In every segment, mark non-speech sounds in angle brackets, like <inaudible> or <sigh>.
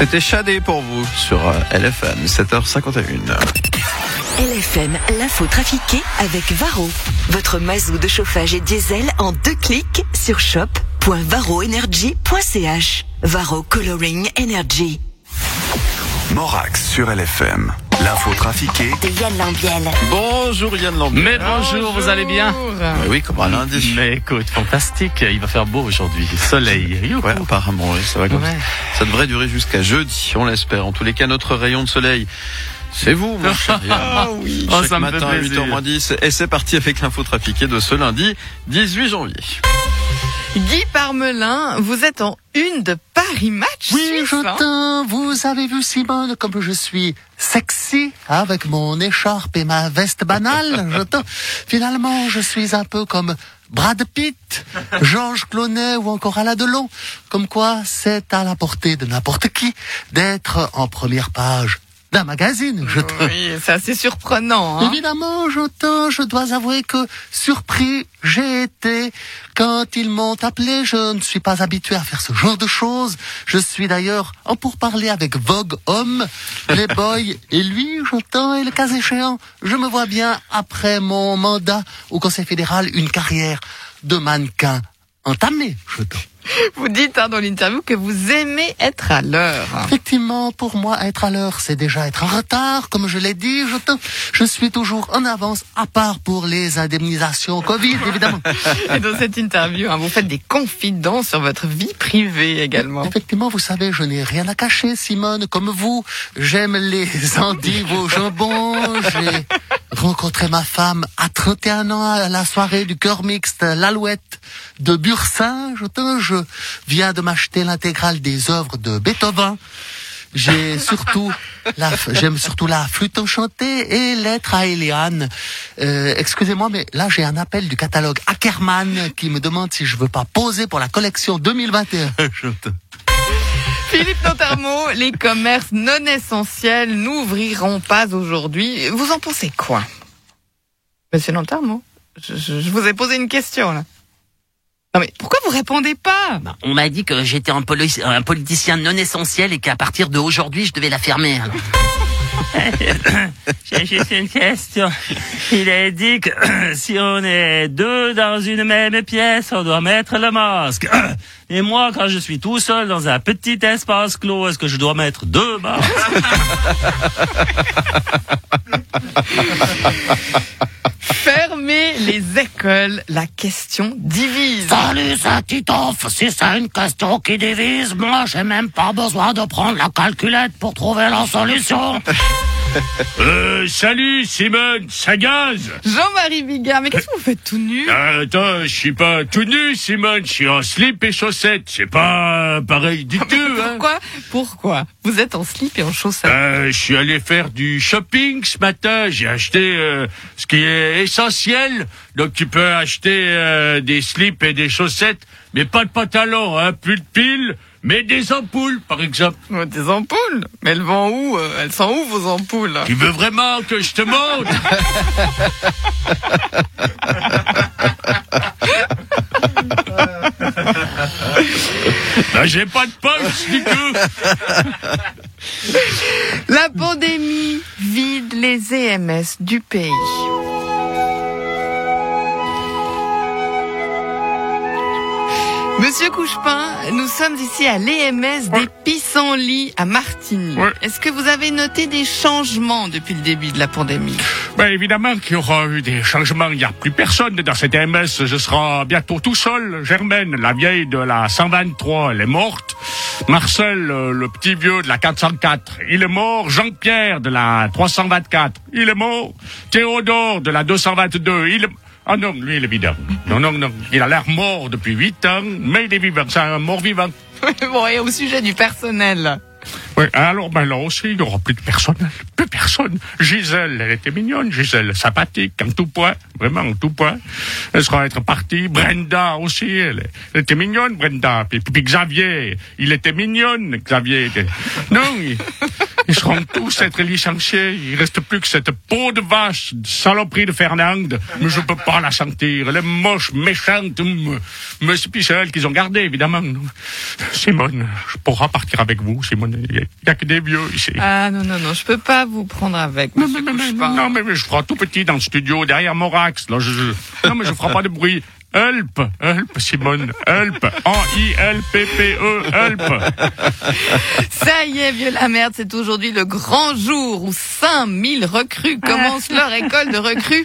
C'était Chadé pour vous sur LFM 7h51. LFM, l'info trafiquée avec Varro. Votre mazou de chauffage et diesel en deux clics sur shop.varroenergy.ch. Varro Coloring Energy. Morax sur LFM. L'info trafiquée De Yann Lambiel. Bonjour Yann Lambert. Mais bonjour, vous allez bien Ouais, Oui, comme un lundi. Mais écoute, fantastique, il va faire beau aujourd'hui, soleil. Ouais, apparemment, oui, ça va comme Ouais. ça. Ça devrait durer jusqu'à jeudi, on l'espère. En tous les cas, notre rayon de soleil, c'est vous, mon <laughs> cher Yann. Ah oui. Chaque Oh, matin à plaisir. 8h moins 10. Et c'est parti avec l'info trafiquée de ce lundi 18 janvier. Guy Parmelin, vous êtes en une de Oui, je hein vous avez vu Simone comme je suis sexy avec mon écharpe et ma veste banale. <laughs> Je. Finalement, je suis un peu comme Brad Pitt, Georges Clooney ou encore Alain Delon. Comme quoi, c'est à la portée de n'importe qui d'être en première page d'un magazine. Je. Oui, c'est assez surprenant. Hein Évidemment, je t'in, je dois avouer que surpris j'ai été quand ils m'ont appelé. Je ne suis pas habitué à faire ce genre de choses. Je suis d'ailleurs en pourparler avec Vogue Homme, Playboy <laughs> et lui, je t'in, et le cas échéant, je me vois bien après mon mandat au Conseil fédéral une carrière de mannequin entamée. Je. <laughs> Vous dites hein, dans l'interview que vous aimez être à l'heure. Effectivement, pour moi, être à l'heure, c'est déjà être en retard. Comme je l'ai dit, je, te- je suis toujours en avance, à part pour les indemnisations Covid, <laughs> évidemment. Et dans cette interview, hein, vous faites des confidences sur votre vie privée également. Effectivement, vous savez, je n'ai rien à cacher, Simone, comme vous. J'aime les endives au jambon. J'ai rencontré ma femme à 31 ans à la soirée du cœur mixte L'Alouette de Bursin. Je, te- je viens de m'acheter l'intégrale des œuvres de Beethoven. J'ai <laughs> surtout la, j'aime surtout la flûte enchantée et l'être à Eliane. Euh, excusez-moi, mais là j'ai un appel du catalogue Ackerman qui me demande si je veux pas poser pour la collection 2021. <laughs> Je te- Philippe Notarmo, les commerces non essentiels n'ouvriront pas aujourd'hui. Vous en pensez quoi? Monsieur Notarmo, je, je- je vous ai posé une question là. Non mais pourquoi vous répondez pas Bah, on m'a dit que j'étais un, poli- un politicien non essentiel et qu'à partir d'aujourd'hui, je devais la fermer. alors. <laughs> J'ai juste une question. Il est dit que <clears throat> si on est deux dans une même pièce, on doit mettre le masque. <clears throat> Et moi, quand je suis tout seul dans un petit espace clos, est-ce que je dois mettre deux masques? <laughs> Fermez les écoles, la question divise. Salut, ça Titoff, si c'est une question qui divise, moi j'ai même pas besoin de prendre la calculette pour trouver la solution. <laughs> Euh, salut Simone, ça gaz Jean-Marie Bigard, mais qu'est-ce que vous faites tout nu? Euh, Attends, je suis pas tout nu, Simone, je suis en slip et chaussettes. C'est pas pareil du tout, hein Pourquoi? Pourquoi? Vous êtes en slip et en chaussettes. Euh, je suis allé faire du shopping ce matin. J'ai acheté euh, ce qui est essentiel. Donc tu peux acheter euh, des slips et des chaussettes, mais pas de pantalon, hein, plus de piles, mais des ampoules, par exemple. Des ampoules Mais elles vont où euh, Elles sont où vos ampoules? Tu veux vraiment que je te montre? <laughs> Ben, j'ai pas de poche du tout. La pandémie vide les EMS du pays. Monsieur Couchepin, nous sommes ici à l'EMS des Pissenlits à Martigny. Ouais. Est-ce que vous avez noté des changements depuis le début de la pandémie? Ben évidemment qu'il y aura eu des changements. Il n'y a plus personne dans cette MS. Je serai bientôt tout seul. Germaine, la vieille de la 123, elle est morte. Marcel, le petit vieux de la 404, il est mort. Jean-Pierre de la 324, il est mort. Théodore de la 222, il est... Ah non, lui, il est vivant. Non, non, non. Il a l'air mort depuis huit ans, mais il est vivant. C'est un mort vivant. <laughs> Bon, et au sujet du personnel Oui, alors ben là aussi, il n'y aura plus de personnel. Plus personne. Gisèle, elle était mignonne, Gisèle, sympathique, en tout point, vraiment en tout point. Elle sera être partie. Brenda aussi, elle, elle était mignonne, Brenda. Puis, puis Xavier, il était mignonne, Xavier. Non, il, <laughs> <laughs> Ils seront tous être licenciés. Il reste plus que cette peau de vache, de saloperie de Fernande. Mais je peux pas la sentir. Elle est moche, méchante. Mais c'est celle qu'ils ont gardée, évidemment. Simone, je pourrai partir avec vous, Simone. Il y a- que des vieux ici. Ah non, non, non, je peux pas vous prendre avec, Mais, mais, mais, non, mais, mais je ferai tout petit dans le studio, derrière Morax. Là, je, je- non, mais je ferai pas de bruit. Help, help, Simone, help. A-I-L-P-P-E, help. Ça y est, vieux la merde, c'est aujourd'hui le grand jour où 5000 recrues commencent leur école de recrues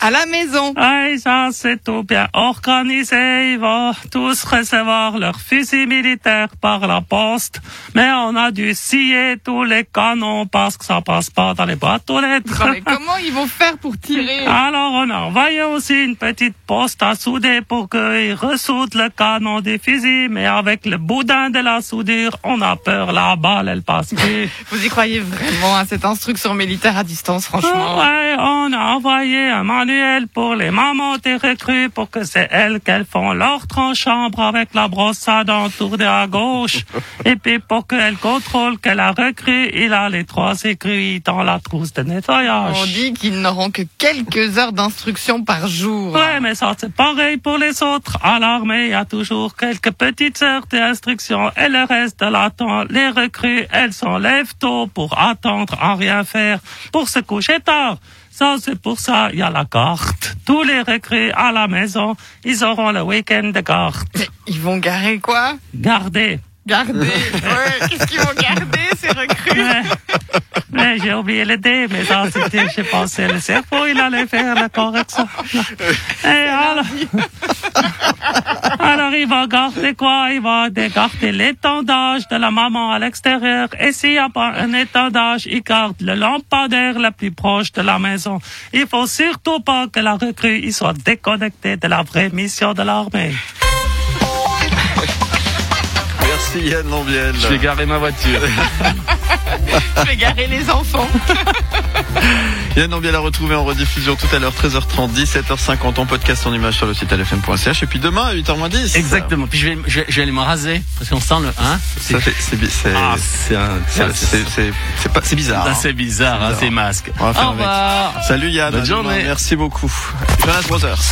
à la maison. Hey, ça c'est tout bien organisé. Ils vont tous recevoir leur fusil militaire par la poste. Mais on a dû scier tous les canons parce que ça passe pas dans les boîtes aux lettres. Non, mais comment ils vont faire pour tirer <laughs> Alors on a envoyé aussi une petite poste à souder pour qu'ils ressoudent le canon des fusils. Mais avec le boudin de la soudure, on a peur la balle elle passe plus. <laughs> Vous y croyez vraiment à cette instruction militaire à distance, franchement Ouais, on a envoyé un manuel pour les mamans des recrues pour que c'est elles qu'elles font l'ordre en chambre avec la brosse à dents tournée à gauche. <laughs> Et puis pour qu'elles contrôlent que la recrue, il a les trois aiguilles dans la trousse de nettoyage. On dit qu'ils n'auront que quelques heures d'instruction par jour. Ouais, mais ça c'est pareil pour les autres. À l'armée, il y a toujours quelques petites heures d'instruction et le reste de la temps, les recrues, elles s'enlèvent tôt pour attendre à rien faire, pour se coucher tard. Ça, c'est pour ça, il y a la carte. Tous les recrues à la maison, ils auront le week-end de carte. Mais Ils vont garer quoi? Gardez. Garder. <laughs> Ouais, qu'est-ce qu'ils vont garder, ces recrues? Ouais. Mais j'ai oublié le dé, mais ça, c'était, j'ai pensé, le cerveau, il allait faire la correction. Et alors, alors, il va garder quoi? Il va garder l'étendage de la maman à l'extérieur. Et s'il n'y a pas un étendage, il garde le lampadaire le plus proche de la maison. Il faut surtout pas que la recrue, il soit déconnecté de la vraie mission de l'armée. Merci Yann Lambiel. Je vais garer ma voiture. <laughs> Je vais garer les enfants. <laughs> Yann Lambiel à retrouver en rediffusion tout à l'heure 13h30, 17h50 en podcast en image sur le site lfm.ch et puis demain à 8h10. Exactement. Puis je vais, je vais, je vais aller me raser parce qu'on sent le hein. C'est Ah, c'est un- c'est- c'est- c'est- c'est pas- c'est bizarre. Ah, hein. c'est bizarre, hein, ces masques. On va faire Au avec. revoir. Salut Yann. Bonne à demain. journée. Merci beaucoup. Jonas Brothers.